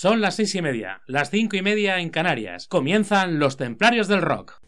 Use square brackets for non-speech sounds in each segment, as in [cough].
Son las seis y media, las cinco y media en Canarias. Comienzan los Templarios del Rock.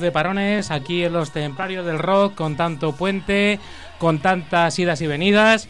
De parones aquí en los templarios del rock, con tanto puente, con tantas idas y venidas.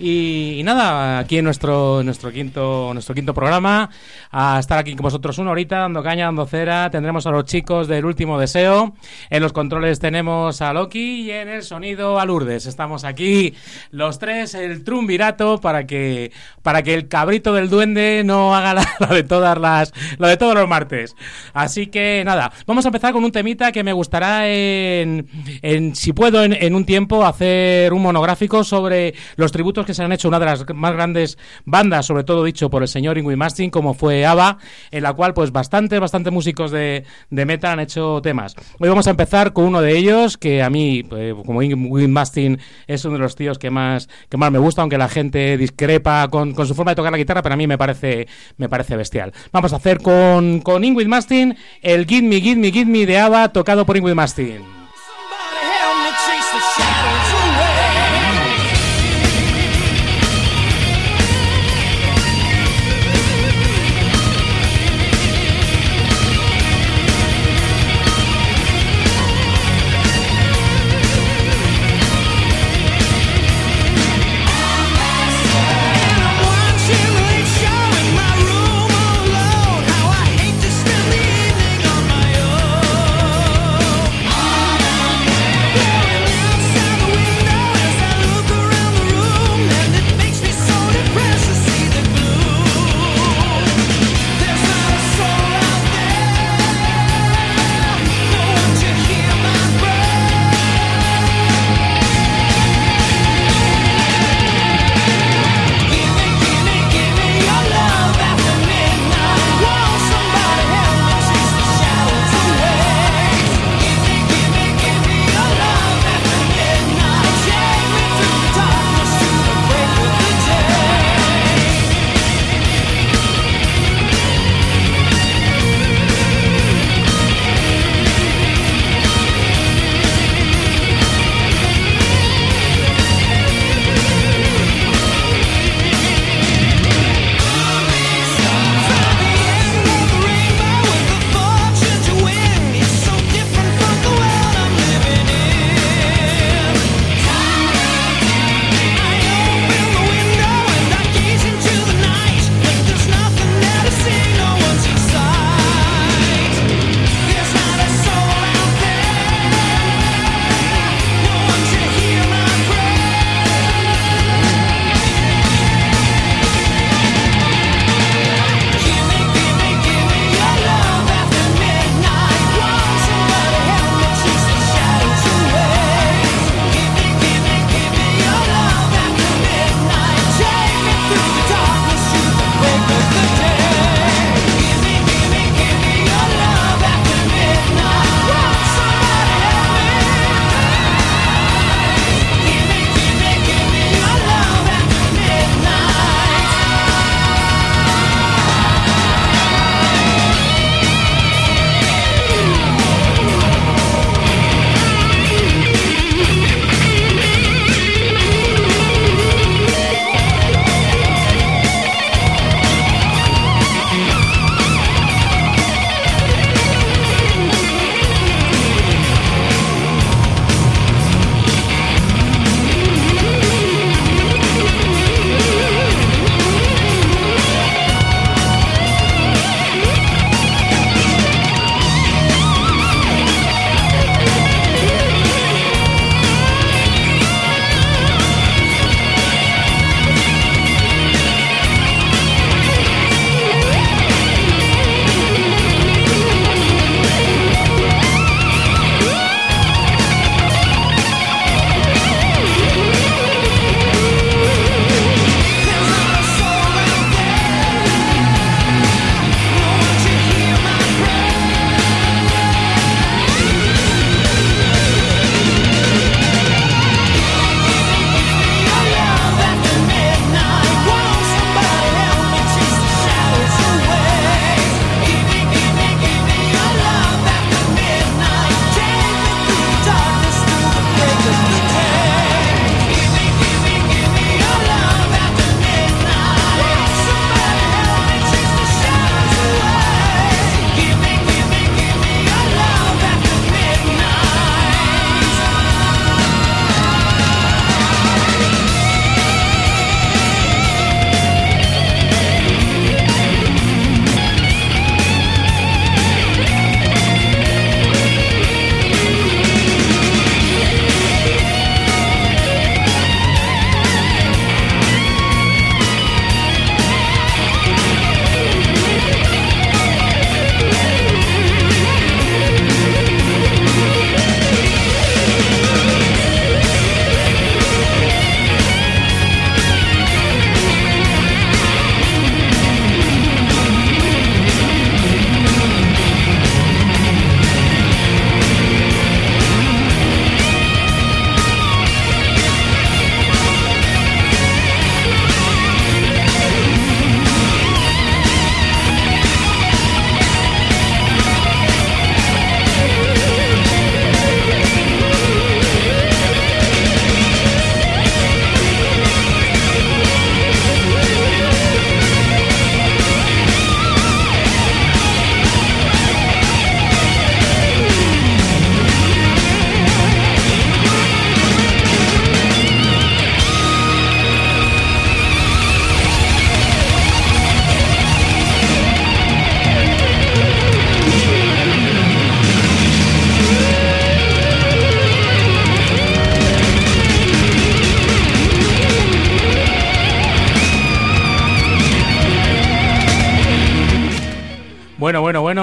Y, nada, aquí en nuestro, nuestro, quinto, nuestro quinto programa, a estar aquí con vosotros una horita, dando caña, dando cera. Tendremos a los chicos del último deseo. En los controles tenemos a Loki y en el sonido a Lourdes. Estamos aquí los tres, el trumvirato, para que, para que el cabrito del duende no haga [laughs] la, de todas las, la de todos los martes. Así que nada, vamos a empezar con un temita que me gustará en, en si puedo, en un tiempo hacer un monográfico sobre los tributos que se han hecho una de las más grandes bandas, sobre todo dicho por el señor Ingrid Mastin, como fue ABBA, en la cual pues bastantes, bastantes músicos de, de metal han hecho temas. Hoy vamos a empezar con uno de ellos, que a mí, eh, como Ingrid Mastin, es uno de los tíos que más, que más me gusta, aunque la gente discrepa con, con su forma de tocar la guitarra, pero a mí me parece, me parece bestial. Vamos a hacer con, con Mastin el Give Me, Give Me, Give Me de ABBA, tocado por Ingrid Mastin.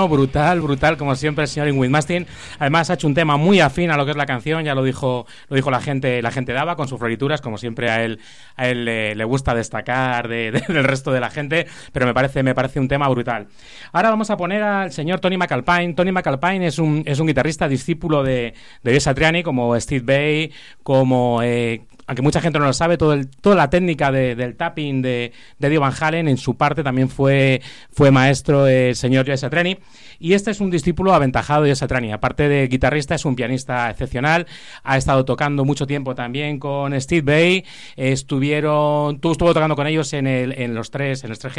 Brutal, brutal, como siempre el señor Ingrid Mastin. Además ha hecho un tema muy afín a lo que es la canción, ya lo dijo, lo dijo la gente, la gente daba con sus florituras, como siempre a él, a él le, gusta destacar [laughs] del resto de la gente, pero me parece, me parece un tema brutal. Ahora vamos a poner al señor Tony McAlpine. Tony McAlpine es un, es un guitarrista discípulo de, de Satriani, como Steve Bay, como eh, aunque mucha gente no lo sabe, todo el, toda la técnica del tapping de, de Dio Van Halen en su parte también fue, fue maestro el señor Joe Satriani. Y este es un discípulo aventajado de Satriani. Aparte de guitarrista, es un pianista excepcional. Ha estado tocando mucho tiempo también con Steve Bay. Estuvieron, tú estuvo tocando con ellos en, el, en los tres, en los tres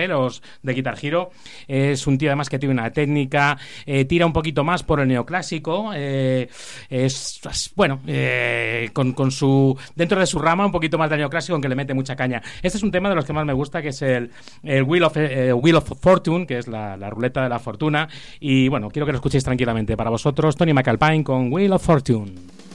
de Guitar Hero. Es un tío además que tiene una técnica, eh, tira un poquito más por el neoclásico. Eh, es, bueno, eh, con, con su, dentro de su rama un poquito más de clásico, aunque le mete mucha caña. Este es un tema de los que más me gusta, que es el, el Wheel, of, eh, Wheel of Fortune, que es la, la, ruleta de la fortuna. Y bueno, quiero que lo escuchéis tranquilamente. Para vosotros, Tony McAlpine con Wheel of Fortune.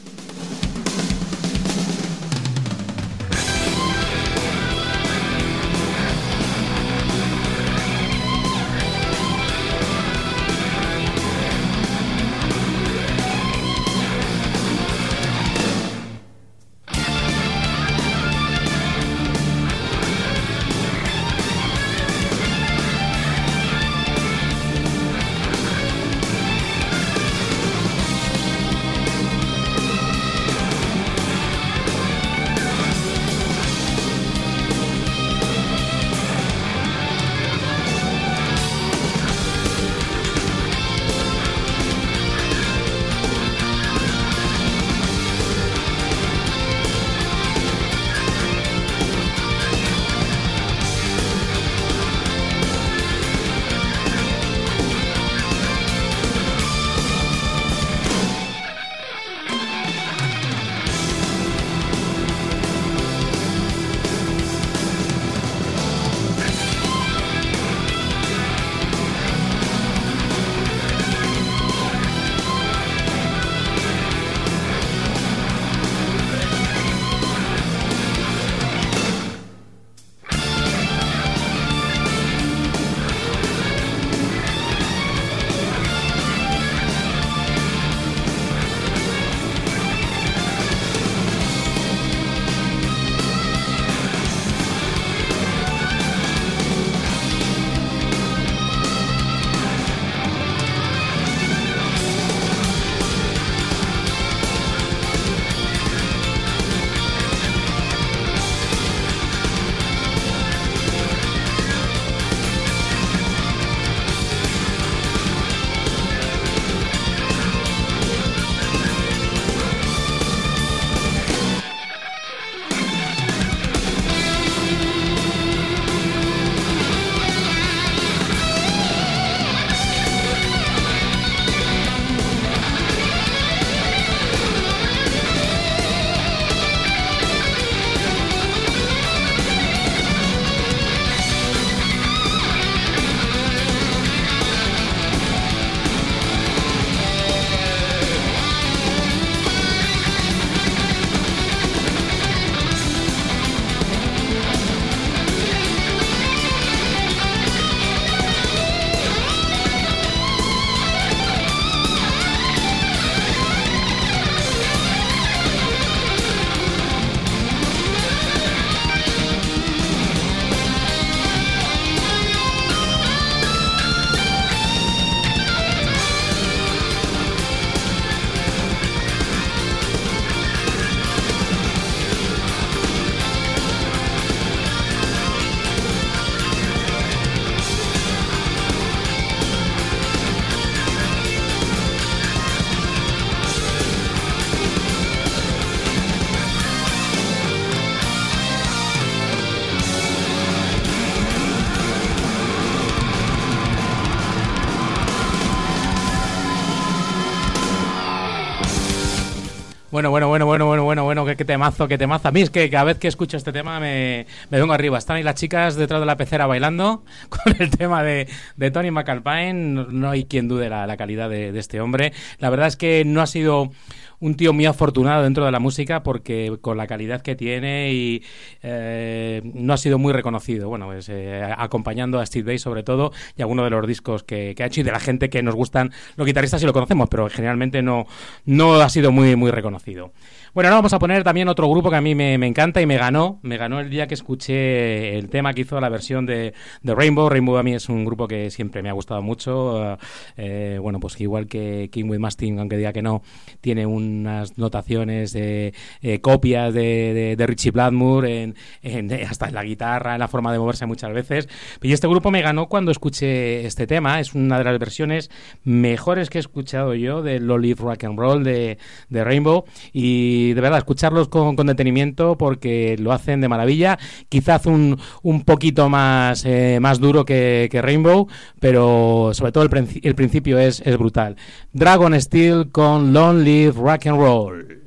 Bueno, bueno, bueno, bueno, bueno, bueno, bueno, qué, temazo, qué temazo. A mí es que cada vez que escucho este tema me, me vengo arriba. Están ahí las chicas detrás de la pecera bailando [laughs] con el tema de, de Tony McAlpine. No, hay quien dude la, la calidad de, de, este hombre. La verdad es que no ha sido un tío muy afortunado dentro de la música porque con la calidad que tiene y eh, no ha sido muy reconocido. Bueno, pues, eh, acompañando a Steve Vai sobre todo y algunos de los discos que, que, ha hecho y de la gente que nos gustan los guitarristas y lo conocemos, pero generalmente no, no ha sido muy, muy reconocido. Bueno, ahora vamos a poner también otro grupo que a mí me, encanta y me ganó. Me ganó el día que escuché el tema que hizo la versión de, Rainbow. Rainbow a mí es un grupo que siempre me ha gustado mucho. Eh, bueno, pues igual que King with Mastin, aunque diga que no, tiene unas notaciones de eh, copias de, Richie Blackmore en, [laughs] hasta en la guitarra, en la forma de moverse muchas veces. Y este grupo me ganó cuando escuché este tema. Es una de las versiones mejores que he escuchado yo de Lolly Rock and Roll de, de Rainbow. Y de verdad escucharlos con, detenimiento porque lo hacen de maravilla. Quizás un, un poquito más, eh, más duro que, Rainbow, pero sobre todo el, el principio es, es brutal. Dragon Steel con Long Live Rock and Roll.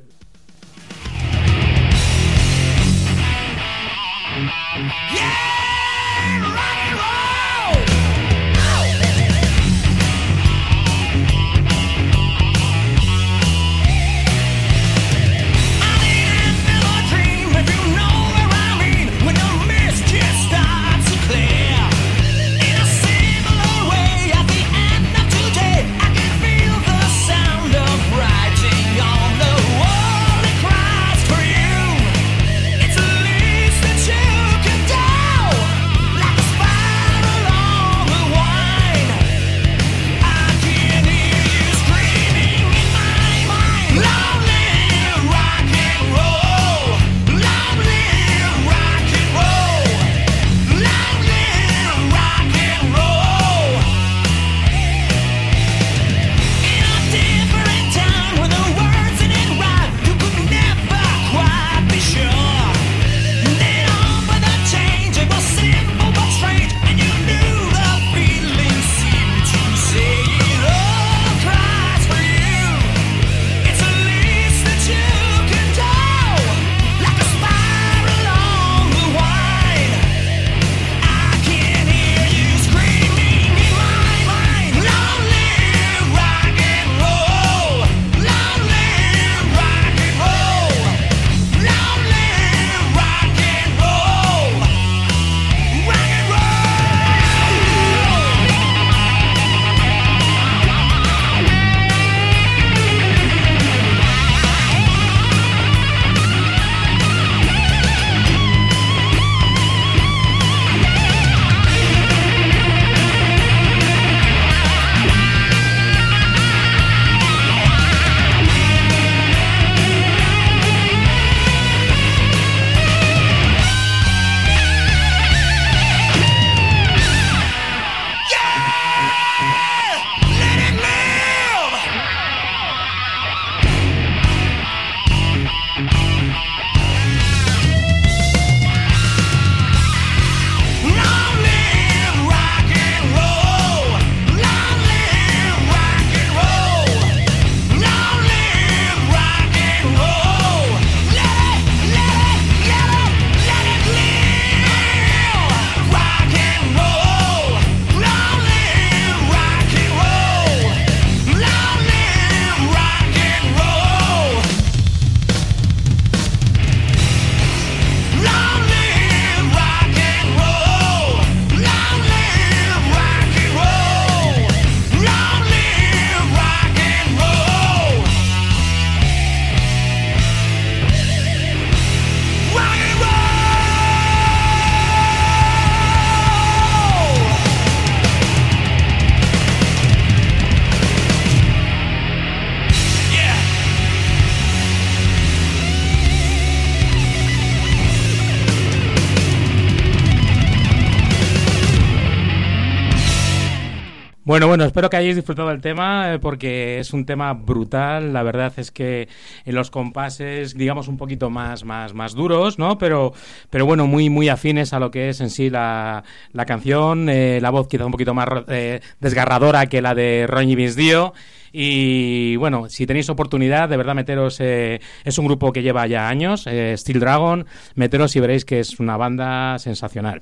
Bueno, espero que hayáis disfrutado del tema eh, porque es un tema brutal. La verdad es que en los compases, digamos, un poquito más, más, más duros, ¿no? Pero, pero bueno, muy, muy afines a lo que es en sí la, la canción. Eh, la voz quizá un poquito más eh, desgarradora que la de Ronnie Vince Dio Y bueno, si tenéis oportunidad, de verdad meteros, eh, es un grupo que lleva ya años, eh, Steel Dragon, meteros y veréis que es una banda sensacional.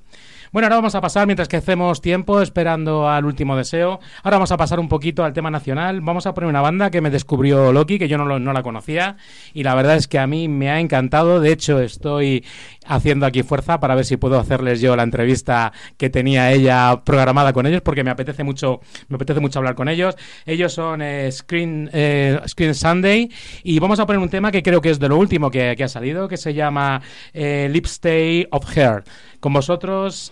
Bueno, ahora vamos a pasar, mientras que hacemos tiempo esperando al último deseo, ahora vamos a pasar un poquito al tema nacional. Vamos a poner una banda que me descubrió Loki, que yo no, no la conocía, y la verdad es que a mí me ha encantado. De hecho, estoy haciendo aquí fuerza para ver si puedo hacerles yo la entrevista que tenía ella programada con ellos, porque me apetece mucho, me apetece mucho hablar con ellos. Ellos son eh, Screen, eh, Screen Sunday, y vamos a poner un tema que creo que es de lo último que, que ha salido, que se llama eh, Lipstay of Hair. Con vosotros,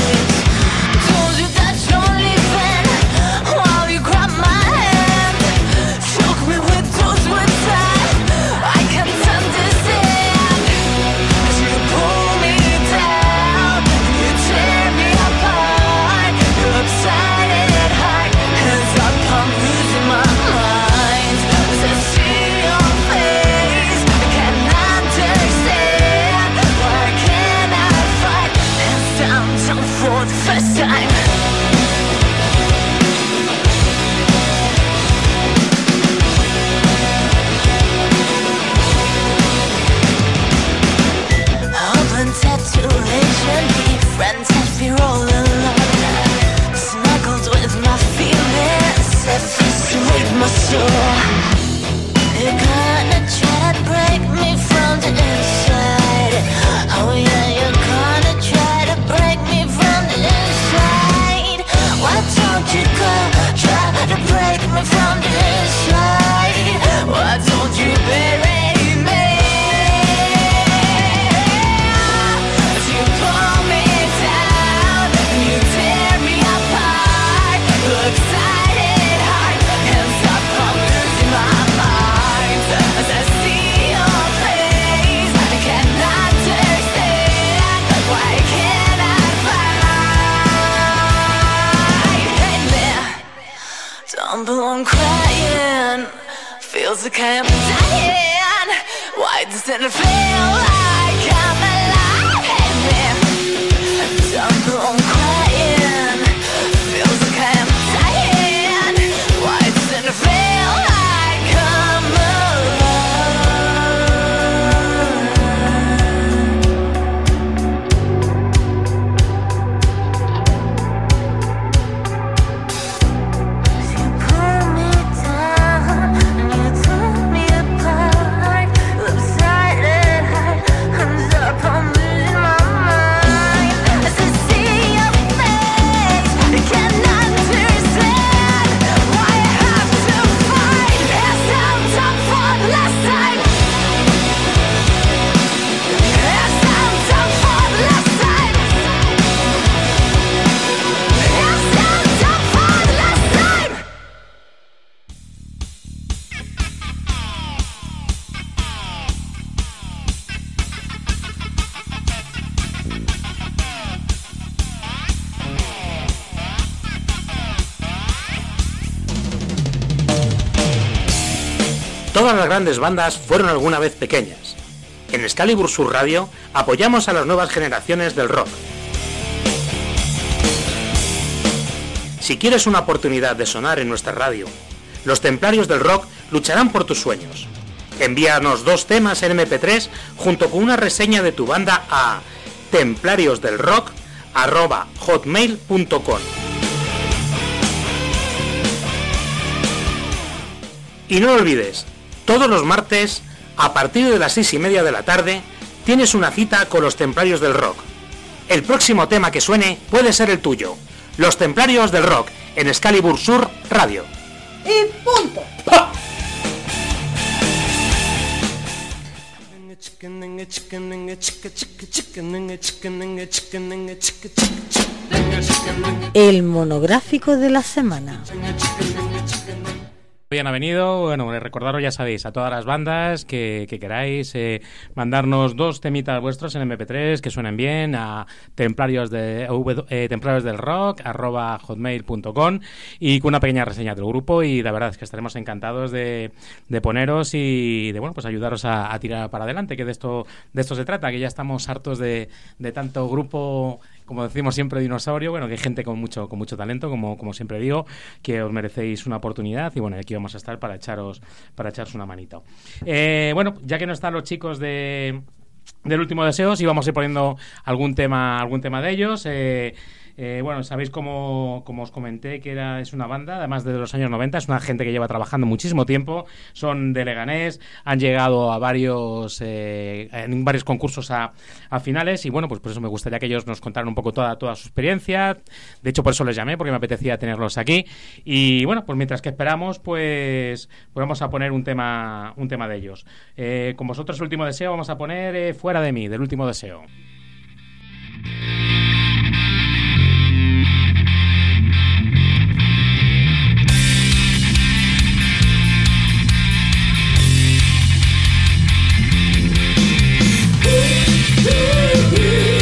grandes bandas fueron alguna vez pequeñas. En Excalibur Sur Radio apoyamos a las nuevas generaciones del rock. Si quieres una oportunidad de sonar en nuestra radio, los templarios del rock lucharán por tus sueños. Envíanos dos temas en MP3 junto con una reseña de tu banda a templariosdelrock.hotmail.com Y no olvides, todos los martes, a partir de las seis y media de la tarde, tienes una cita con los Templarios del Rock. El próximo tema que suene puede ser el tuyo. Los Templarios del Rock, en Excalibur Sur Radio. Y punto. El monográfico de la semana. Bien, ha venido, bueno, recordaros, ya sabéis, a todas las bandas que, que queráis eh, mandarnos dos temitas vuestros en MP3 que suenen bien a templarios, de, eh, templarios del rock arroba hotmail.com y con una pequeña reseña del grupo y la verdad es que estaremos encantados de, de poneros y de, bueno, pues ayudaros a, a, tirar para adelante, que de esto, de esto se trata, que ya estamos hartos de, de tanto grupo como decimos siempre, dinosaurio, bueno, que hay gente con mucho, con mucho talento, como, como siempre digo, que os merecéis una oportunidad y bueno, aquí vamos a estar para echaros, para echaros una manito. Eh, bueno, ya que no están los chicos de del último deseo, sí vamos a ir poniendo algún tema, algún tema de ellos. Eh, eh, bueno, sabéis como, como, os comenté que era, es una banda, además de los años 90, es una gente que lleva trabajando muchísimo tiempo, son de Leganés, han llegado a varios, eh, en varios concursos a, finales y bueno, pues por eso me gustaría que ellos nos contaran un poco toda, su experiencia. De hecho, por eso les llamé, porque me apetecía tenerlos aquí. Y bueno, pues mientras que esperamos, pues, pues vamos a poner un tema, un tema de ellos. Eh, con vosotros, el último deseo, vamos a poner Fuera de mí, del último deseo. Estoy desconcertada,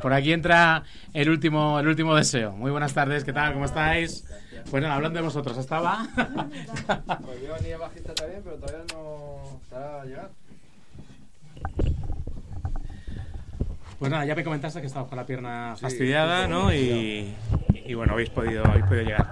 por aquí entra el último, el último deseo. Muy buenas tardes, ¿qué tal? ¿Cómo estáis? Pues nada, hablando de vosotros, estaba. Pues yo venía bajista también, pero todavía no estará a llegar. Pues nada, ya me comentaste que estabas con la pierna fastidiada, ¿no? Y, y bueno, habéis podido, habéis podido llegar.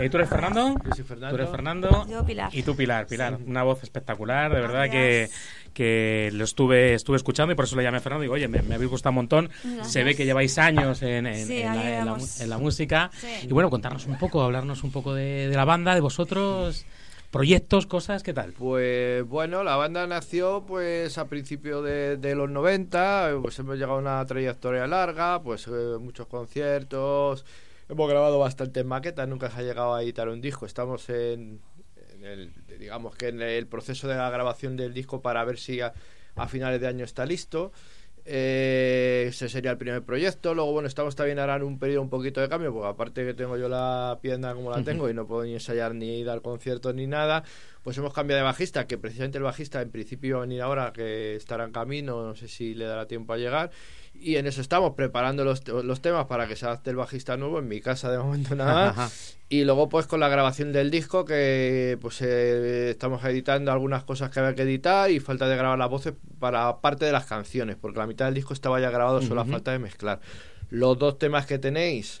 Eh, ¿Tú eres Fernando? Yo soy Fernando. Tú eres Fernando. Yo, Pilar. Y tú, Pilar. Pilar, Sí. una voz espectacular, de verdad que, Gracias. que lo estuve, estuve escuchando y por eso le llamé a Fernando. Digo, oye, me, me habéis gustado un montón. Gracias. Se ve que lleváis años en, en- Sí, en la, ahí en la mu- vamos. en la música. Sí. Y bueno, contarnos un poco, hablarnos un poco de, de la banda, de vosotros, proyectos, cosas, ¿qué tal? Pues bueno, la banda nació pues a principios de, de los 90, pues hemos llegado a una trayectoria larga, pues eh, muchos conciertos, hemos grabado bastantes maquetas, nunca se ha llegado a editar un disco, estamos en, en el, digamos que en el proceso de la grabación del disco para ver si a, a finales de año está listo. Eh, ese sería el primer proyecto. Luego, bueno, estamos también ahora en un periodo un poquito de cambio, porque aparte que tengo yo la pierna como la tengo y no puedo ni ensayar ni dar conciertos ni nada, pues hemos cambiado de bajista, que precisamente el bajista en principio va a venir ahora, que estará en camino, no sé si le dará tiempo a llegar. Y en eso estamos preparando los, los temas para que se adapte el bajista nuevo. En mi casa de momento nada Ajá. Y luego pues con la grabación del disco que pues eh, estamos editando algunas cosas que había que editar y falta de grabar las voces para parte de las canciones, porque la mitad del disco estaba ya grabado, solo falta de mezclar. Los dos temas que tenéis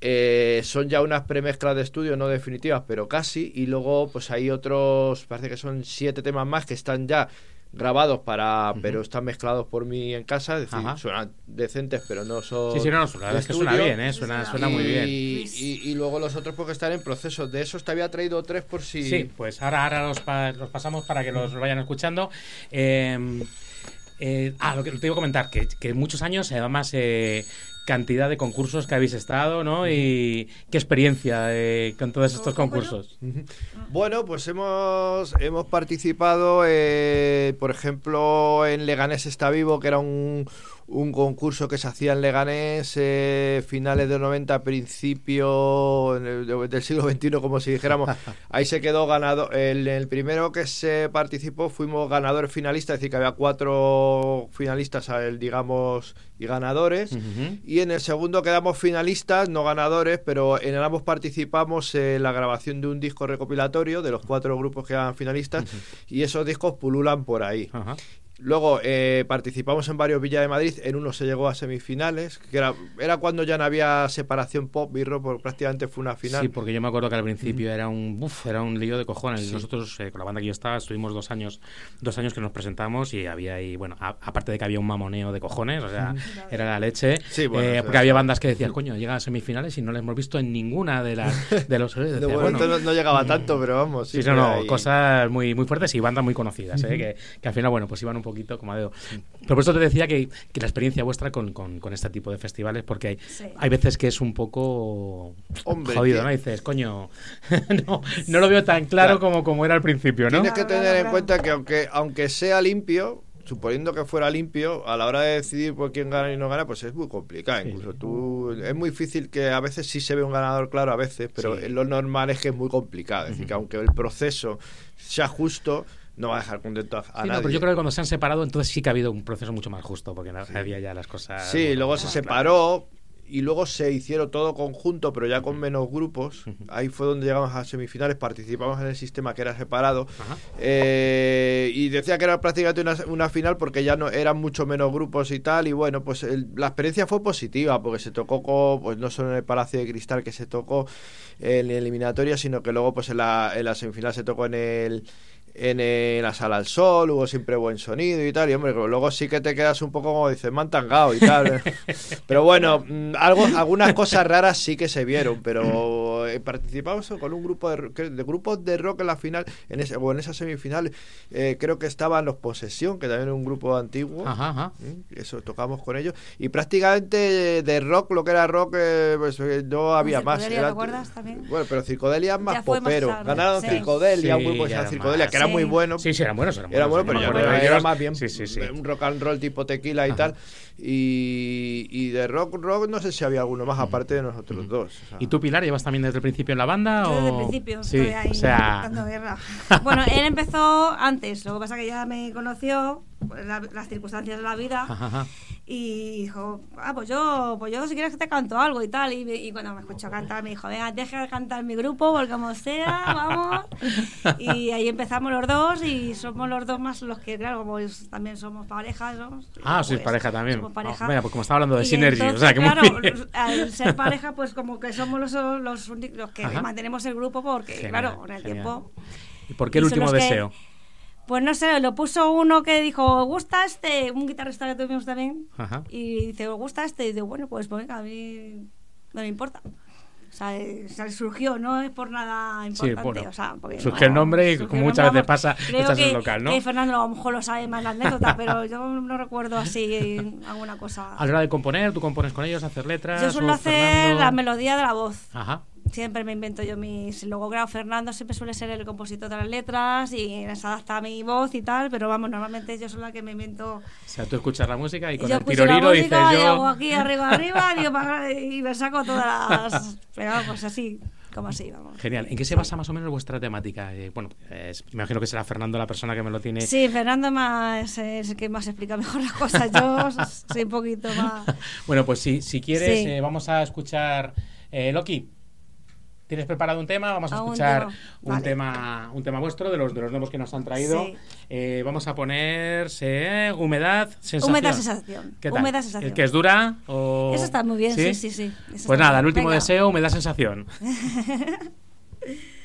eh, son ya unas premezclas de estudio, no definitivas, pero casi. Y luego pues hay otros, parece que son siete temas más que están ya grabados para pero están mezclados por mí en casa es decir Ajá. suenan decentes pero no son Sí, sí, no, no, de es que suena bien, ¿eh? Suena, suena muy bien. Y, y- y luego los otros porque están en proceso. De esos te había traído tres por si. Sí, pues ahora, ahora los, pa- los pasamos para que los vayan escuchando. Eh, eh, ah, lo que te iba a comentar, que, que muchos años, además, eh, cantidad de concursos que habéis estado, ¿no? Y qué experiencia eh, con todos estos concursos. Bueno, pues hemos, hemos participado, eh, por ejemplo, en Leganés está vivo, que era un, un concurso que se hacía en Leganés eh, finales de 90, principio en el- de- del siglo XXI, como si dijéramos. [laughs] Ahí se quedó ganado. El, el primero que se participó fuimos ganadores finalistas, es decir, que había cuatro finalistas, digamos, y ganadores. Y en el segundo quedamos finalistas, no ganadores, pero en ambos participamos en la grabación de un disco recopilatorio de los cuatro grupos que eran finalistas y esos discos pululan por ahí. Luego eh, participamos en varios Villa de Madrid, en uno se llegó a semifinales, que era, era cuando ya no había separación pop y rock, porque prácticamente fue una final. Sí, porque yo me acuerdo que al principio era un uf, era un lío de cojones. Nosotros, eh, con la banda que yo estaba, estuvimos dos años, dos años que nos presentamos y había ahí, bueno, a- aparte de que había un mamoneo de cojones, o sea, era la leche. Sí, bueno, eh, porque había bandas que decían, coño, llega a semifinales y no la hemos visto en ninguna de las de los. [laughs] de decía, momento bueno, no, no llegaba tanto, pero vamos. Sí, no, no, cosas muy, muy fuertes y bandas muy conocidas, ¿eh? que, que al final, bueno, pues iban un poquito como a dedo. Pero por eso te decía que, que la experiencia vuestra con, con, con este tipo de festivales, porque hay, Sí. hay veces que es un poco Hombre, jodido. ¿no? Dices, coño, [laughs] no, no lo veo tan claro Claro. como, como era al principio, ¿no? Tienes que tener en cuenta que aunque, aunque sea limpio, suponiendo que fuera limpio, a la hora de decidir por quién gana y no gana, pues es muy complicado. Sí. Incluso tú, es muy difícil que a veces sí se ve un ganador claro, a veces, pero Sí. lo normal es que es muy complicado. Es decir, que aunque el proceso sea justo, no va a dejar contento a, a Sí, no, nadie. pero yo creo que cuando se han separado, entonces sí que ha habido un proceso mucho más justo, porque no- había ya las cosas. Sí, luego se claras. separó y luego se hicieron todo conjunto, pero ya con menos grupos. Ahí fue donde llegamos a semifinales, participamos en el sistema que era separado. Eh, y decía que era prácticamente una, una final porque ya no eran mucho menos grupos y tal. Y bueno, pues el- la experiencia fue positiva porque se tocó, co- pues no solo en el Palacio de Cristal que se tocó en la eliminatoria, sino que luego pues en la, en la semifinal se tocó en el en eh, la sala al sol, hubo siempre buen sonido y tal, y hombre, luego sí que te quedas un poco como dices, me han tangado y tal. [laughs] pero bueno, mm, algo, algunas cosas raras sí que se vieron, pero eh, participamos con un grupo de, de grupos de rock en la final, en ese, o en esa semifinal, eh, creo que estaban los Posesión, que también era un grupo antiguo. Ajá, ajá. Eso tocamos con ellos. Y prácticamente de rock, lo que era rock, eh, pues eh, no había más. Era- ¿te acuerdas también? Bueno, pero Circodelia es más popero. Ganaron sí. Circodelia, Sí, un grupo que se era Circodelia, que era muy bueno. Sí, sí, eran buenos, eran Era buenos, bueno, sí, pero de era más bien Sí, sí, sí. un rock and roll tipo tequila y Ajá. tal. Y, y de rock, rock, no sé si había alguno más aparte de nosotros dos. o sea. ¿Y tú, Pilar, llevas también desde el principio en la banda? Yo o... desde el principio Sí, estoy ahí o sea... guerra. Bueno, él empezó antes, lo que pasa que ya me conoció, la- las circunstancias de la vida, Ajá. Y dijo, ah, pues yo, pues yo si quieres que te canto algo y tal. Y, y cuando me escuchó cantar me dijo, venga, deja de cantar mi grupo, porque como sea, vamos. [laughs] Y ahí empezamos los dos y somos los dos más los que, claro, como es- también somos pareja. somos- Ah, sois pues, pareja también. Somos pareja. Ah, mira, pues como estaba hablando de Synergy, o entonces, sea que muy claro, bien. al ser pareja, pues como que somos los, los, los que Ajá. mantenemos el grupo porque, Genial, claro, con el genial. tiempo... ¿Y por qué el último los que- deseo? Pues no sé, lo puso uno que dijo, ¿gusta este? Un guitarrista que tuvimos también. Ajá. Y dice, ¿gusta este? Y dice, bueno, pues venga, a mí no me importa. O sea, surgió, no es por nada importante. bueno, o sea, porque surgió el nombre y como muchas veces pasa, estás en que, el local, ¿no? que Fernando a lo mejor lo sabe más la anécdota, pero yo no recuerdo así alguna cosa. A la hora de componer, tú compones con ellos, hacer letras. Yo suelo hacer Fernando? la melodía de la voz. Ajá. Siempre me invento yo mis. Luego, claro, Fernando siempre suele ser el compositor de las letras y les adapta a mi voz y tal, pero vamos, normalmente yo soy la que me invento. O sea, tú escuchas la música y con yo el tiroriro dices música y yo. hago aquí arriba, arriba digo, y me saco todas las. [laughs] Pero vamos, así, como así, vamos. Genial. ¿En qué se basa más o menos vuestra temática? Eh, bueno, es- me imagino que será Fernando la persona que me lo tiene. Sí, Fernando más, es el que más explica mejor las cosas. Yo soy un poquito más. [laughs] Bueno, pues si, si quieres, Sí. eh, vamos a escuchar. Eh, Loki, ¿tienes preparado un tema? Vamos a escuchar un, Vale. tema, un tema vuestro de los, de los nuevos que nos han traído. Sí. Eh, vamos a ponerse humedad, sensación. Humedad, sensación. ¿Qué tal? Humedad, sensación. ¿El que es dura? O... Eso está muy bien, sí, sí, sí. Eso Pues nada, el último Venga. deseo, humedad, sensación. [laughs]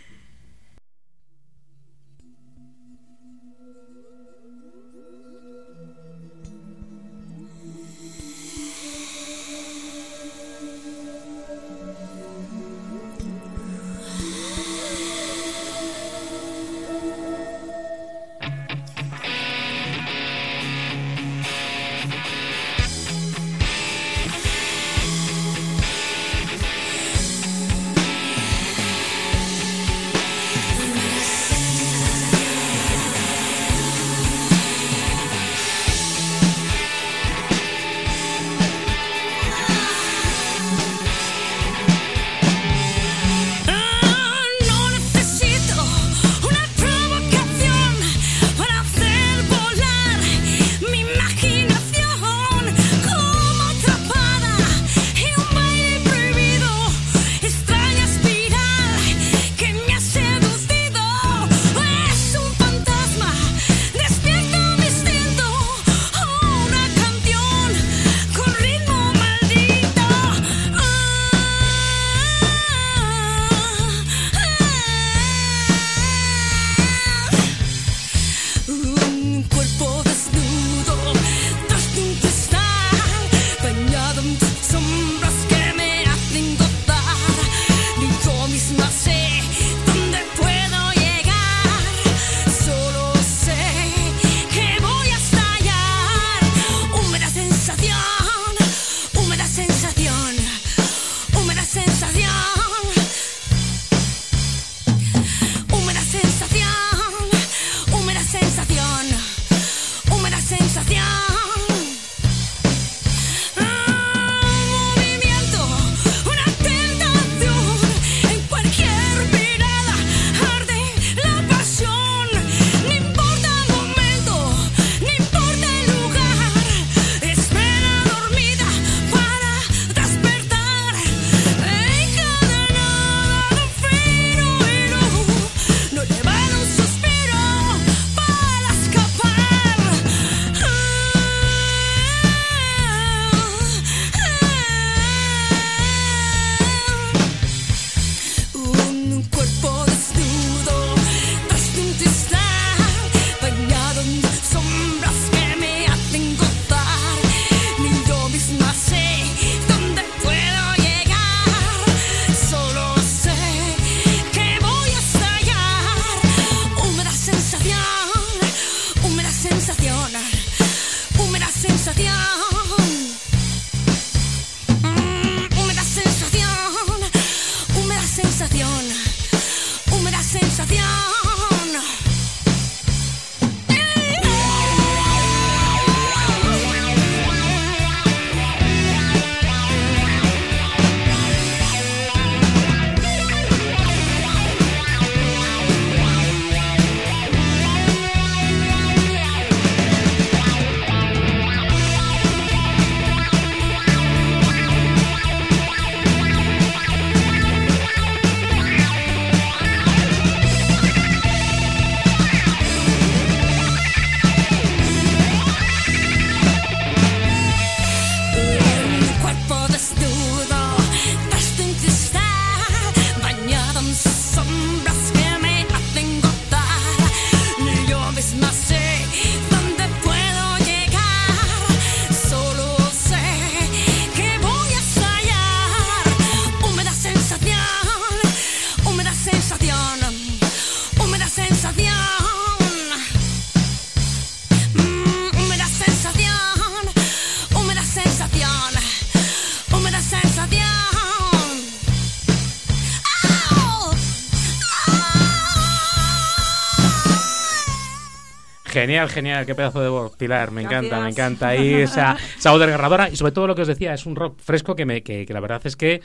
Genial, genial, qué pedazo de voz, Pilar, me encanta, me Gracias. encanta. Y esa, esa voz desgarradora y sobre todo lo que os decía, es un rock fresco que, me, que, que la verdad es que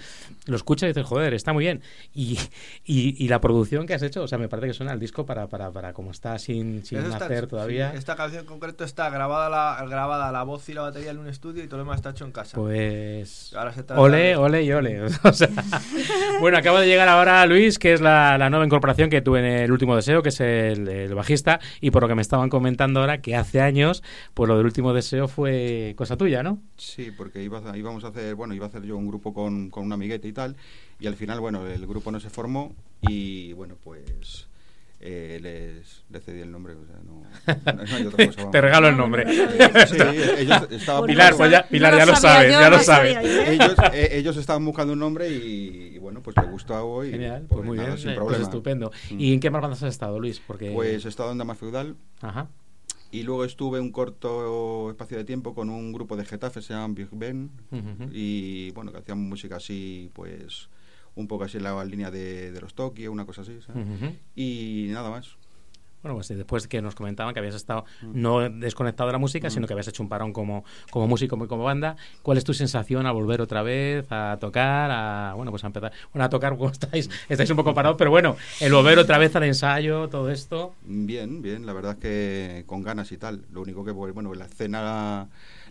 lo escuchas y dices, joder, está muy bien. Y, y, y la producción que has hecho, o sea, me parece que suena el disco para, para, para como está sin, sin Eso está- hacer todavía. sí, esta canción en concreto está grabada la, grabada la voz y la batería en un estudio y todo lo demás está hecho en casa. Pues. Ahora se Ole, de- ole y ole. [laughs] O sea, bueno, acaba de llegar ahora Luis, que es la, la nueva incorporación que tuve en el último deseo, que es el, el bajista. Y por lo que me estaban comentando ahora, que hace años, pues lo del último deseo fue cosa tuya, ¿no? Sí, porque iba íbamos a hacer, bueno, iba a hacer yo un grupo con, con un amiguete y tal, y al final, bueno, el grupo no se formó y, bueno, pues eh, les, les cedí el nombre, o sea, no, [laughs] no- no hay otra cosa. vamos. Te regalo el nombre. Sí, ellos estaban Pilar, pues ya, Pilar, ya lo sabes, ya lo sabes. ellos, eh, ellos estaban buscando un nombre y, y, bueno, pues me gustó y Genial, pues muy nada, bien, sin eh, problema. pues estupendo. Mm. ¿Y en qué más bandas has estado, Luis? Porque... Pues he estado en Damas Feudal Ajá. y luego estuve un corto espacio de tiempo con un grupo de Getafe, se llaman Big Ben, y bueno, que hacían música así, pues un poco así en la línea de, de los Tokio, una cosa así, ¿sabes? Ujú. Y nada más. Bueno, pues después que nos comentaban que habías estado Mm. no desconectado de la música, sino que habías hecho un parón como, como músico y como banda. ¿Cuál es tu sensación a volver otra vez a tocar, a bueno, pues a empezar, bueno, a tocar [laughs] como estáis, estáis un poco parados, pero bueno, el volver otra vez al ensayo, todo esto. Bien, bien, la verdad es que con ganas y tal. Lo único que, pues, bueno, la escena,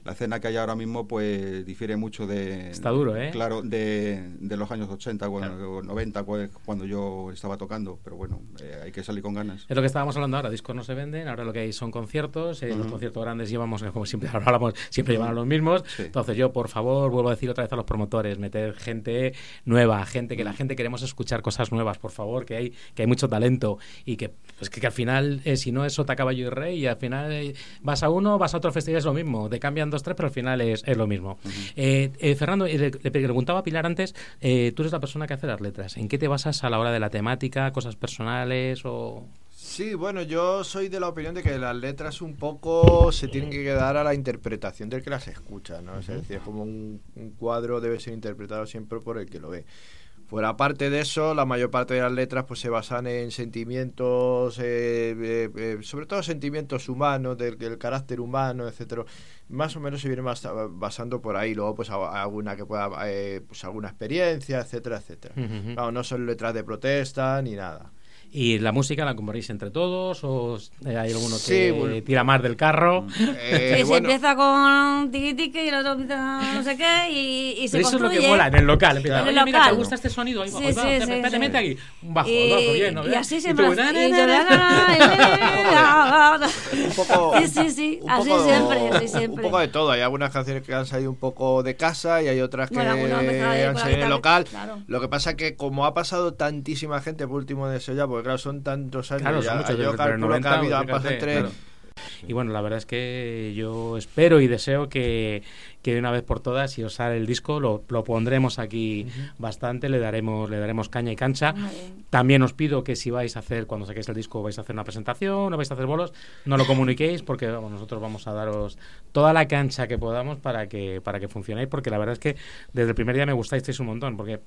la escena que hay ahora mismo, pues difiere mucho de. Está duro, ¿eh? Claro, de, de los años 80 cuando, o 90, cu- cuando yo estaba tocando. Pero bueno, eh, hay que salir con ganas. Es lo que estábamos hablando ahora, discos no se venden, ahora lo que hay son conciertos, eh, los Ujú. conciertos grandes llevamos, como siempre [laughs] hablamos, siempre llevan a los mismos, Sí. entonces yo por favor vuelvo a decir otra vez a los promotores, meter gente nueva, gente que la gente queremos escuchar cosas nuevas, por favor, que hay, que hay mucho talento y que, pues que, que al final, eh, si no es sota, caballo y rey, y al final eh, vas a uno, vas a otro festival, es lo mismo, te cambian dos, tres, pero al final es, es lo mismo. Eh, eh, Fernando, eh, le, le preguntaba a Pilar antes, eh, tú eres la persona que hace las letras, ¿en qué te basas a la hora de la temática, cosas personales o...? Sí, bueno, yo soy de la opinión de que las letras un poco se tienen que quedar a la interpretación del que las escucha, ¿no? Es decir, es como un, un cuadro debe ser interpretado siempre por el que lo ve. Fuera parte de eso, la mayor parte de las letras pues se basan en sentimientos, eh, eh, eh, sobre todo sentimientos humanos, del, del carácter humano, etcétera. Más o menos se viene bas- basando por ahí. Luego pues a- alguna que pueda, eh, pues alguna experiencia, etcétera, etcétera. No son letras de protesta ni nada. ¿Y la música la componéis entre todos o hay alguno Sí, que bueno. tira más del carro? Eh, [laughs] Sí, se bueno, empieza con tiqui tiqui y el otro empieza no sé qué y, y se Pero eso es lo construye. que mola en el local. Empieza, En el "Oye, mira, ¿te local. gusta este sonido? Ahí, Sí, sí, te- mete aquí. Un bajo, y, un bajo, bien, ¿no? y así un poco, Sí, sí, sí, un así poco- siempre, así [laughs] Un siempre. poco de todo. Hay algunas canciones que han salido un poco de casa y hay otras que Bueno, han salido en el local. claro. Lo que pasa que como ha pasado tantísima gente por último deseo ya, porque claro, son tantos años, Claro, ya, son muchos, yo calculo 90, que ha habido, han pasado claro. Y bueno, la verdad es que yo espero y deseo que, que de una vez por todas, si os sale el disco, lo, lo pondremos aquí bastante, le daremos, le daremos caña y cancha. También os pido que si vais a hacer, cuando saquéis el disco, vais a hacer una presentación o vais a hacer bolos, no lo comuniquéis porque vamos, nosotros vamos a daros toda la cancha que podamos para que, para que funcionéis, porque la verdad es que desde el primer día me gustáis un montón, porque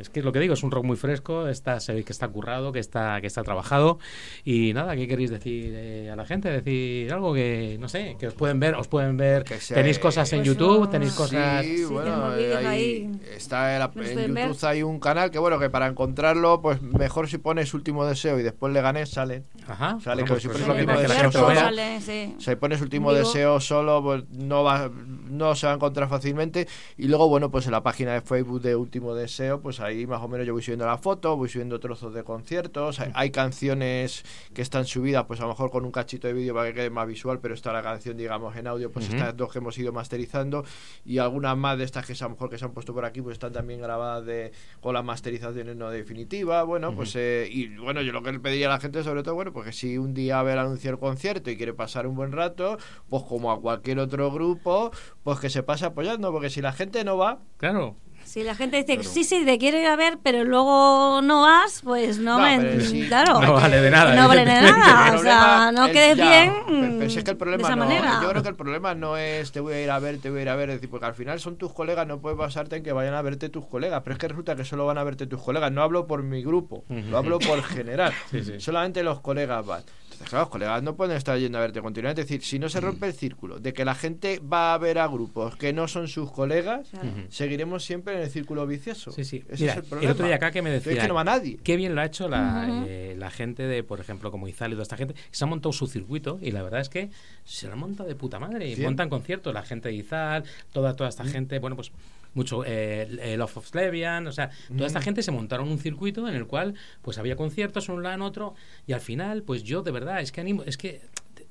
es que es lo que digo, es un rock muy fresco, está, se ve que está currado, que está, que está trabajado. Y nada, ¿qué queréis decir eh, a la gente? Decir algo que, no sé, que os pueden ver, os pueden ver, Que sea- tenéis cosas en Pues, YouTube, ah, tenéis cosas... Sí, Sí, bueno, eh, vídeos ahí ahí. está el- Los en ver. YouTube hay un canal que bueno, que para encontrarlo, pues mejor si pones último deseo y después le gané, sale. Ajá, Sale pues, si pones último la deseo, gente lo vea. sale, sí. Si pones último deseo solo, pues no va, no se va a encontrar fácilmente. Y luego, bueno, pues en la página de Facebook de Último Deseo, pues ahí más o menos yo voy subiendo la foto, voy subiendo trozos de conciertos. Hay, hay canciones que están subidas, pues a lo mejor con un cachito de vídeo para que quede más visual, pero está la canción, digamos, en audio, pues estas dos que hemos ido masterizando. Y algunas más de estas que a lo mejor que se han puesto por aquí, pues están también grabadas de, con las masterizaciones no definitivas. Bueno, pues eh, y bueno, yo lo que le pediría a la gente, sobre todo, bueno, pues que si un día ve el anuncio del concierto y quiere pasar un buen rato, pues como a cualquier otro grupo, pues que se pase apoyando, porque si la gente no va, Claro, Si la gente dice, sí, sí, te quiero ir a ver, pero luego no vas, pues no, No, me... sí. Claro. No vale de nada, No vale de nada. O sea, no quedes ya, bien pero- si es que el de problema esa no, manera. yo creo que el problema no es te voy a ir a ver, te voy a ir a ver, es decir, porque al final son tus colegas, no puedes basarte en que vayan a verte tus colegas, pero es que resulta que solo van a verte tus colegas, no hablo por mi grupo, lo hablo por general, Sí, sí. solamente los colegas van. Entonces, claro, los colegas no pueden estar yendo a verte continuamente. Es decir, si no se rompe el círculo de que la gente va a ver a grupos que no son sus colegas, Claro. seguiremos siempre en el círculo vicioso. Sí, sí. Ese Mira, es el el, problema. otro día acá que me Es decía. que no va nadie. Qué bien lo ha hecho la, eh, la gente de, por ejemplo, como Izal y toda esta gente, que se ha montado su circuito y la verdad es que se lo han montado de puta madre. Y montan conciertos, la gente de Izal, toda, toda esta gente, bueno, pues mucho eh, el Love of Slevian, o sea, toda esta gente se montaron un circuito en el cual pues había conciertos en un lado en otro y al final, pues yo de verdad, es que animo, es que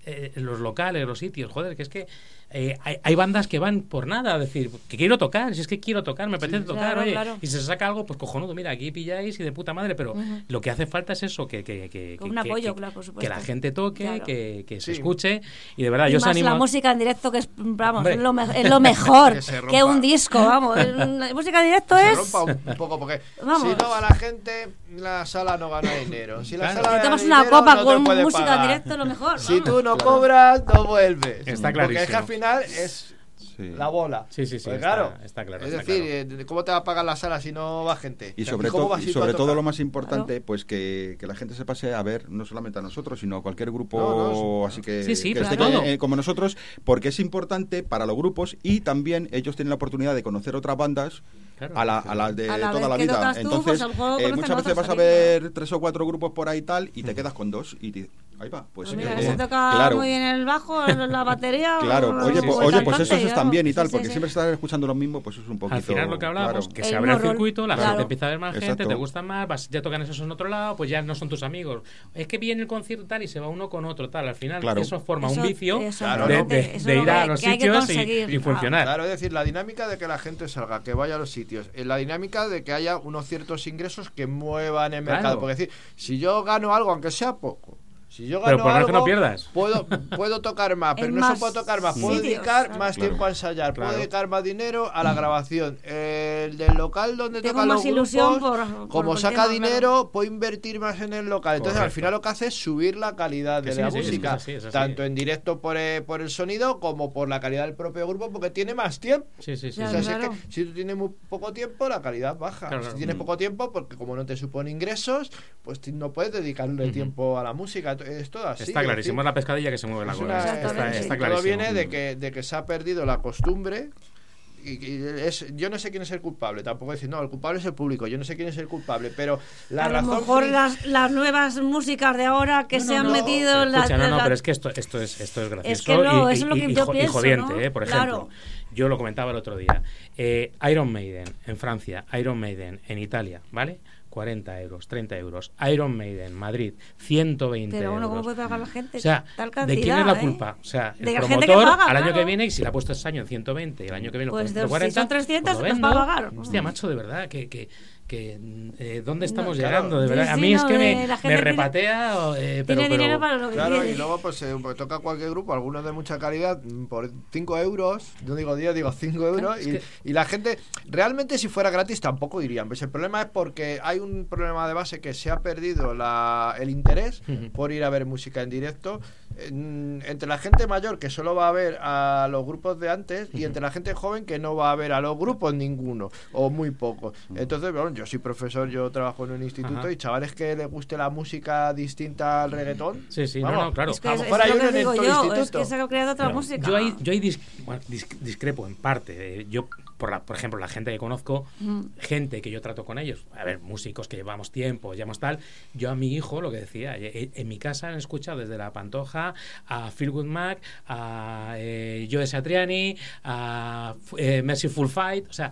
eh, los locales, los sitios, joder, que es que eh, hay, hay bandas que van por nada, decir, que quiero tocar, si es que quiero tocar, me apetece tocar, Claro, oye, claro. y se saca algo, pues cojonudo, mira, aquí pilláis y de puta madre, pero lo que hace falta es eso, que, que, que, Con que- un que- apoyo, que- claro, por supuesto. que la gente toque, Claro. que, que se Sí. escuche, y de verdad, Y yo os más animo... la música en directo que es, vamos, es lo, me- es lo mejor [laughs] Que que, un disco, vamos. [laughs] La música en directo se es... rompa un, un poco porque Vamos. si no va la gente la sala no gana dinero si la Claro. sala Te tomas una dinero, copa no con música en pagar. directo, lo mejor. si vamos. tú no cobras no vuelves Está porque es que clarísimo. al final es Sí. la bola Sí, sí, sí, Pues está- claro está claro, es está decir claro. eh, cómo te va a pagar la sala si no va gente Y sobre, ¿cómo todo vas a y ir tú a sobre todo lo más importante, pues que, que la gente se pase a ver no solamente a nosotros, sino a cualquier grupo No, no, así que, Sí, sí, que esté todo. eh, como nosotros, porque es importante para los grupos y también ellos tienen la oportunidad de conocer otras bandas Claro. a la, a la de A la toda la que vida. tú, Entonces, pues, eh, muchas veces vas a ver tres o cuatro grupos por ahí tal y te quedas con dos y te- ahí va. Pues, Pues mira, eh, se toca claro. muy bien el bajo, la batería. Claro, o- oye, o pues, el oye, pues cantante, eso es vamos. también y tal, Sí, sí, porque sí. siempre estar escuchando lo mismo, pues es un poquito. Al final lo que hablábamos, claro. que El se abre el circuito, la Claro. gente empieza a ver más gente, Exacto. te gustan más, vas, ya tocan esos en otro lado, pues ya no son tus amigos. Es que viene el concierto tal y se va uno con otro tal. Al final Claro. eso forma Eso- un vicio eso, Claro, de, eso ir a que- los que que sitios y, y funcionar. Claro, es decir, la dinámica de que la gente salga, que vaya a los sitios, eh, la dinámica de que haya unos ciertos ingresos que muevan el Claro. mercado. Porque decir, si yo gano algo, aunque sea poco, si yo Pero gano por lo menos algo, que no pierdas. Puedo, puedo tocar más, [laughs] pero no solo puedo tocar más, puedo sitios, dedicar claro. más Claro. tiempo a ensayar, Claro. puedo dedicar más dinero a la grabación. El del local donde Tengo tocan más los ilusión grupos, por- por como saca dinero, claro. puedo invertir más en el local. Entonces, al final lo que hace es subir la calidad Que de sí, la sí, sí, música, es así, es así. tanto en directo por, eh, por el sonido como por la calidad del propio grupo, porque tiene más tiempo. Sí, sí, sí. O Claro, sea, sí. si, es claro. que, si tú tienes muy poco tiempo, la calidad baja. Claro, si tienes Mm. poco tiempo, porque como no te supone ingresos, pues no puedes dedicarle tiempo a la música. Es todo así. Está es clarísimo, es decir, la pescadilla que se mueve la cola. Está, está todo clarísimo. viene de que, de que se ha perdido la costumbre. Y, y es, yo no sé quién es el culpable, tampoco decir, no, el culpable es el público, yo no sé quién es el culpable, pero la a lo razón. mejor pri- las, las nuevas músicas de ahora que No, se no, han no, metido en la, Escucha, no, no, la- pero es que esto, esto es, esto es gracioso. Es que no, y, eso es lo y- que y yo y pienso, jodiente, ¿no? eh, por Claro. ejemplo. Yo lo comentaba el otro día. Eh, Iron Maiden en Francia, Iron Maiden en Italia, ¿vale? 40 euros, 30 euros. Iron Maiden, Madrid, 120 Pero bueno, ¿cómo euros. puede pagar la gente? O sea, tal ¿de cantidad, quién es la eh? culpa? O sea, el De la promotor gente que paga, al año claro. que viene, y si la ha puesto este año en 120 y el año que viene Pues lo de- pone en si son 300, pues lo los va a vendo. pagar. Hostia, macho, de verdad, que... que que eh, ¿Dónde estamos No, claro. llegando? De Sí, verdad, a mí es que me, la me tiene- repatea. o, eh, pero, Tiene pero- dinero para lo que Claro, quiere. y luego pues, eh, pues toca cualquier grupo, algunos de mucha calidad, mm, por 5 euros, no digo 10, digo 5 euros, y, que- y la gente, realmente si fuera gratis tampoco irían, pues el problema es porque hay un problema de base que se ha perdido la, el interés por ir a ver música en directo, entre la gente mayor que solo va a ver a los grupos de antes y entre la gente joven que no va a ver a los grupos ninguno o muy poco. Entonces, bueno, yo soy profesor, yo trabajo en un instituto Ajá. y chavales que les guste la música distinta al reggaetón. Sí, sí, no, vamos, no, claro. Es que A lo es, mejor es hay uno que en el yo, es instituto. que se ha creado otra Claro, música. Yo ahí, yo ahí dis- bueno, dis- discrepo en parte. Eh, Yo, por, la, por ejemplo, la gente que conozco, Mm. gente que yo trato con ellos, a ver, músicos que llevamos tiempo, llevamos tal, yo a mi hijo, lo que decía, eh, en mi casa han escuchado desde La Pantoja a Phil Good Mac, a eh, Joe Satriani, a eh, Mercyful Fight, o sea...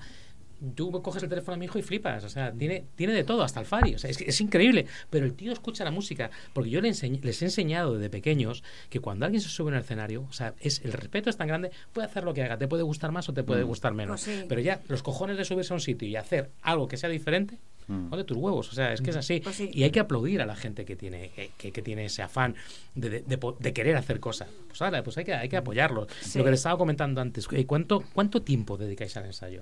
Tú coges el teléfono a mi hijo y flipas, o sea, tiene, tiene de todo, hasta el Fari, o sea, es, es increíble, pero el tío escucha la música, porque yo le enseñ- les he enseñado desde pequeños que cuando alguien se sube en el escenario, o sea, es, el respeto es tan grande, puede hacer lo que haga, te puede gustar más o te puede gustar menos, Pues sí. pero ya los cojones de subirse a un sitio y hacer algo que sea diferente, Mm. no de tus huevos, o sea, es que es así, Pues sí. y hay que aplaudir a la gente que tiene, que, que- tiene ese afán de, de- de po- de querer hacer cosas, pues ahora, pues hay que, hay que apoyarlos. Sí. Lo que les estaba comentando antes, eh, ¿cuánto, ¿cuánto tiempo dedicáis al ensayo?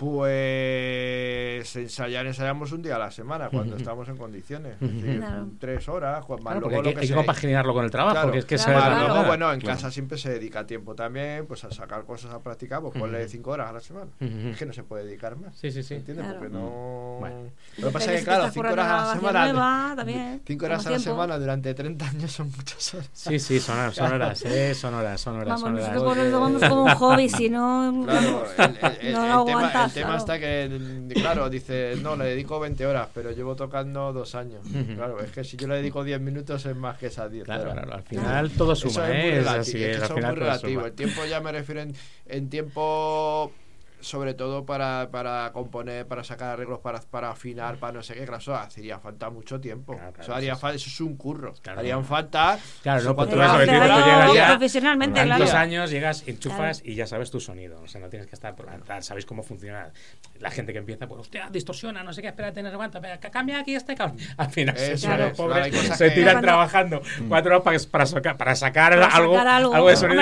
Pues ensayar, ensayamos un día a la semana cuando [laughs] estamos en condiciones. Es decir, Claro. Tres horas, más Claro, luego hay que, lo hay que se- compaginarlo con el trabajo, Claro, porque es que Más luego, bueno, en Claro. casa siempre se dedica tiempo también pues a sacar cosas a practicar, pues ponle cinco horas a la semana. Es que no se puede dedicar más. Sí, sí, sí. ¿Entiendes? Claro. Porque no. Bueno. Lo que pasa es que, claro, cinco horas a la semana. nueva, también, Cinco horas a la semana durante 30 años son muchas horas. Sí, sí, son horas, son horas, [laughs] eh, son horas, son horas, Vamos, son horas. nosotros nos lo tomamos como un hobby, si no. [laughs] No lo aguantas, el tema está que, claro, dice, no, le dedico 20 horas, pero llevo tocando dos años. Claro, es que si yo le dedico 10 minutos es más que esas 10 Claro, horas. claro, al final todo Eso suma, muy ¿eh? Es relativo, así, es que al eso es final muy todo relativo. suma. El tiempo ya me refiero en, en tiempo sobre todo para, para componer, para sacar arreglos, para, para afinar, para no sé qué, claro, eso haría falta mucho tiempo. Claro, claro, eso, haría sí, eso es un curro. Claro. Harían falta. Claro, no, pues tú eso, horas que de tú radio, llegas ya profesionalmente, claro. años, llegas, enchufas Claro. y ya sabes tu sonido. O sea, no tienes que estar sabéis cómo funciona. La gente que empieza, pues, hostia, distorsiona, no sé qué, espérate, no aguanta, cambia aquí este cabrón. [laughs] Al final, se, Eso pobres claro, cosas se tiran Cuando- trabajando cuatro horas para, para, sacar, para sacar, Para algo, sacar algo. algo de sonido.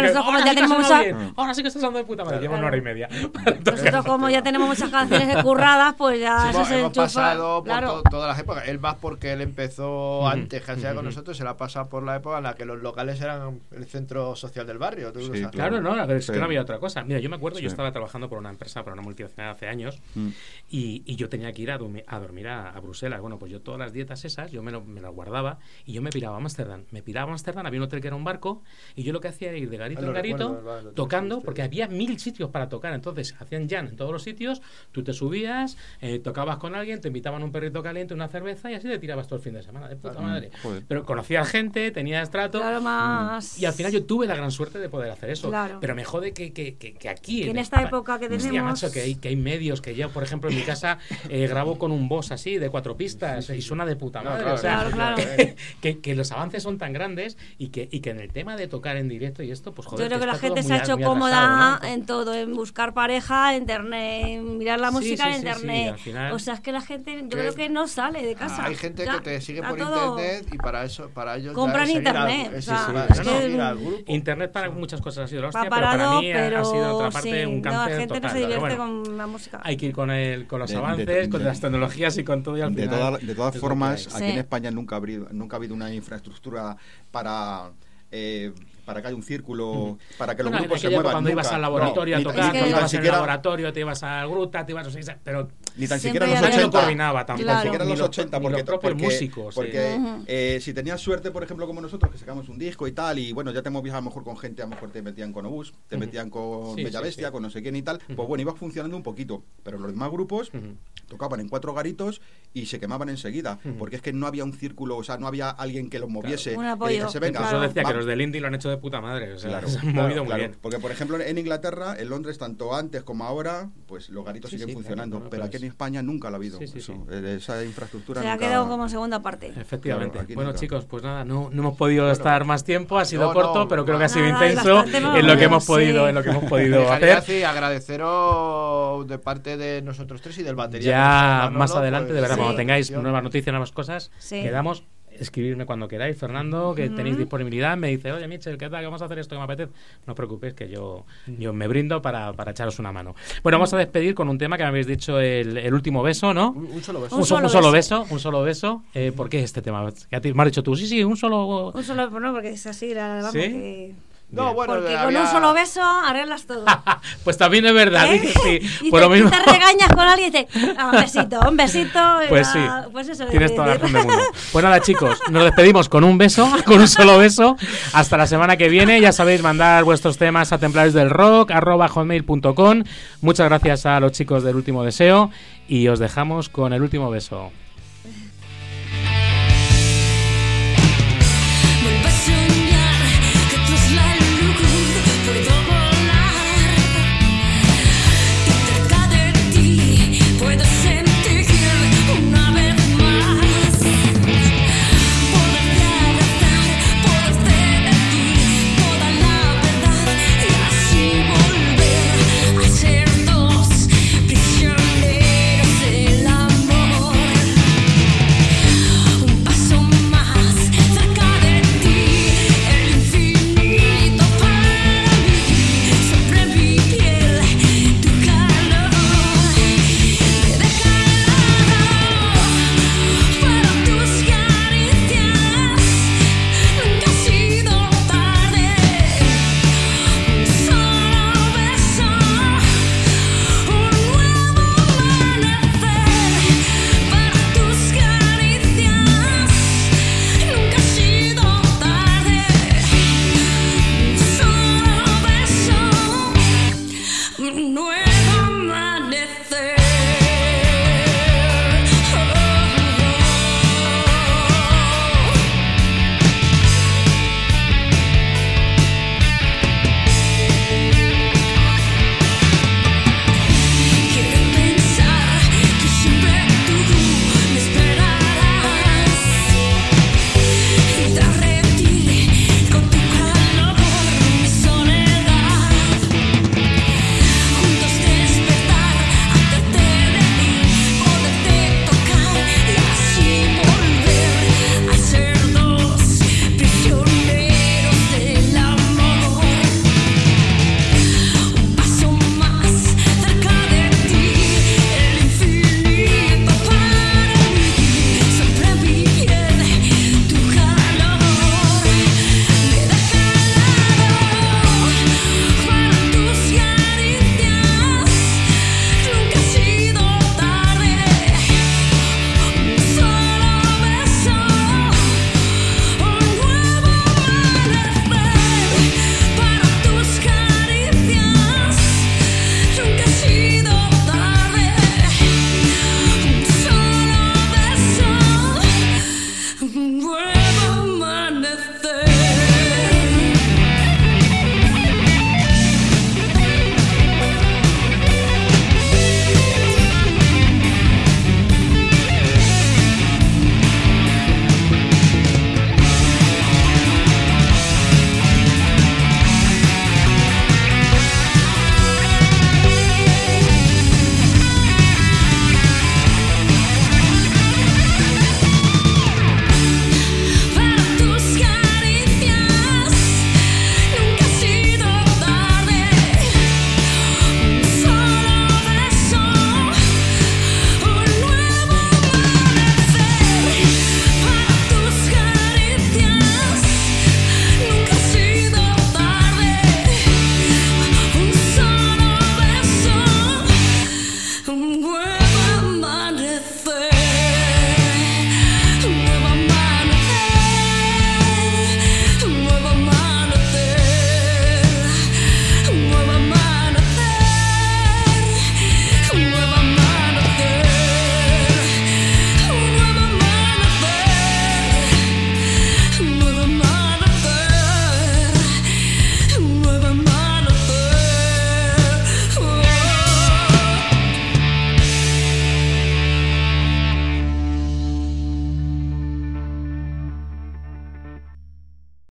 Ahora sí que estás dando de puta madre. Lleva una hora y media. [laughs] Nosotros, como ya tenemos muchas canciones curradas, pues ya Sí, eso hemos, se enchufa. pasado por claro. to- todas las épocas. Él más porque él empezó antes que sea con nosotros, se la pasa por la época en la que los locales eran el centro social del barrio. tú Sí, sabes. Claro, no, es que Sí. no había otra cosa. Mira, yo me acuerdo, yo estaba trabajando por una empresa, por una multinacional hace años, Mm. y, y yo tenía que ir a, a dormir a, a Bruselas. Bueno, pues yo todas las dietas esas, yo me, lo- me las guardaba y yo me piraba a Ámsterdam. Me piraba a Ámsterdam, había un hotel que era un barco, y yo lo que hacía era ir de garito Ah, en garito, recuerdo, tocando, porque había mil sitios para tocar. Entonces, hacían jam en todos los sitios, tú te subías, eh, tocabas con alguien, te invitaban un perrito caliente, una cerveza, y así te tirabas todo el fin de semana. De puta madre. joder. Pero conocías gente, tenías trato. Claro, más. Y al final yo tuve la gran suerte de poder hacer eso. Claro. Pero me jode que, que, que, que aquí. Que en Espa- esta época que Hostia, tenemos- macho, que hay, que hay medios que yo, por ejemplo, en mi casa eh, grabo con un boss así, de cuatro pistas, y suena de puta No, madre. claro, o sea, claro, claro. Que, los avances son tan grandes y que, y que en el tema de tocar en directo y esto, pues joder. Yo creo que la gente se ha a- hecho cómoda atrasado, ¿no? en todo, en buscar pareja, en internet, mirar la música sí, en sí, sí, internet. final- O sea, es que la gente, yo creo que no sale de casa. Hay gente Ya, que te sigue por todo- internet y para eso, para ellos Compran al- internet, o sea, es que- grupo. Internet para muchas cosas ha sido la hostia, pero para parado, mí ha- pero ha sido otra parte sí, un no, cáncer la gente total. no se divierte bueno, con la música. Hay que ir con, el, con los De- avances, de- con las tecnologías y con todo y al De, final toda- de todas formas, aquí en España nunca ha habido, nunca ha habido una infraestructura para eh, para que haya un círculo, para que los Bueno, en grupos se muevan. cuando ibas al laboratorio No, a tocar, es que- tan ibas siquiera- laboratorio, te ibas al Gruta, te ibas a... Pero Ni tan siquiera en los había- nadie lo 80. coordinaba tampoco. Ni Claro. tan siquiera en Ni los los- 80, ni porque, los porque, músicos, sí. porque eh, si tenías suerte, por ejemplo, como nosotros, que sacamos un disco y tal, y bueno, ya te movías a lo mejor con gente, a lo mejor te metían con Obús, te metían con Sí, Bella sí, Bestia, sí. con no sé quién y tal, pues bueno, iba funcionando un poquito. Pero los demás grupos Ujú. tocaban en cuatro garitos y se quemaban enseguida, porque es que no había un círculo, o sea, no había alguien que los moviese. Que apoyo. dijese, venga, decía va- que los del indie lo han hecho de puta madre. O sea, Claro, se han claro, movido muy claro. bien. Porque, por ejemplo, en Inglaterra, en Londres, tanto antes como ahora, pues los garitos Sí, siguen sí, claro, funcionando. claro, pero aquí es- en España nunca lo ha habido. Sí, sí, eso. sí. Eh, Esa infraestructura Se ha quedado como segunda parte. Efectivamente. Claro, bueno, nunca. chicos, pues nada, no, no hemos podido estar más tiempo, ha sido No, corto, no, pero creo que ha sido intenso en lo que hemos sí. podido, en lo que hemos podido hacer. así agradeceros de parte de nosotros tres y del batería. Ya más adelante, de verdad, Sí. cuando tengáis nuevas noticias, nuevas cosas, Sí. quedamos. Escribirme cuando queráis, Fernando, que tenéis disponibilidad. Me dice, oye, Michel, ¿qué tal? Vamos a hacer esto que me apetece. No os preocupéis, que yo, yo me brindo para, para echaros una mano. Bueno, vamos a despedir con un tema que me habéis dicho, el, el último beso, ¿no? Un, un solo beso. Un, Un so- solo un solo beso. un solo beso. Eh, ¿Por qué este tema? Me has dicho tú, sí, sí, un solo. Un solo, no, porque es así, la, vamos, ¿Sí? que- No, Bien. bueno, porque con había- un solo beso arreglas todo. [laughs] pues también es verdad, ¿Eh? dice sí. Y Por te, lo mismo. y te regañas con alguien y dices, "Ah, un besito, un besito. Pues sí, pues eso, tienes de- toda la razón del mundo. [laughs] Pues nada, chicos, nos despedimos con un beso, [laughs] con un solo beso. Hasta la semana que viene. Ya sabéis, mandar vuestros temas a templarios del rock, arroba hotmail.com. Muchas gracias a los chicos del último deseo y os dejamos con el último beso.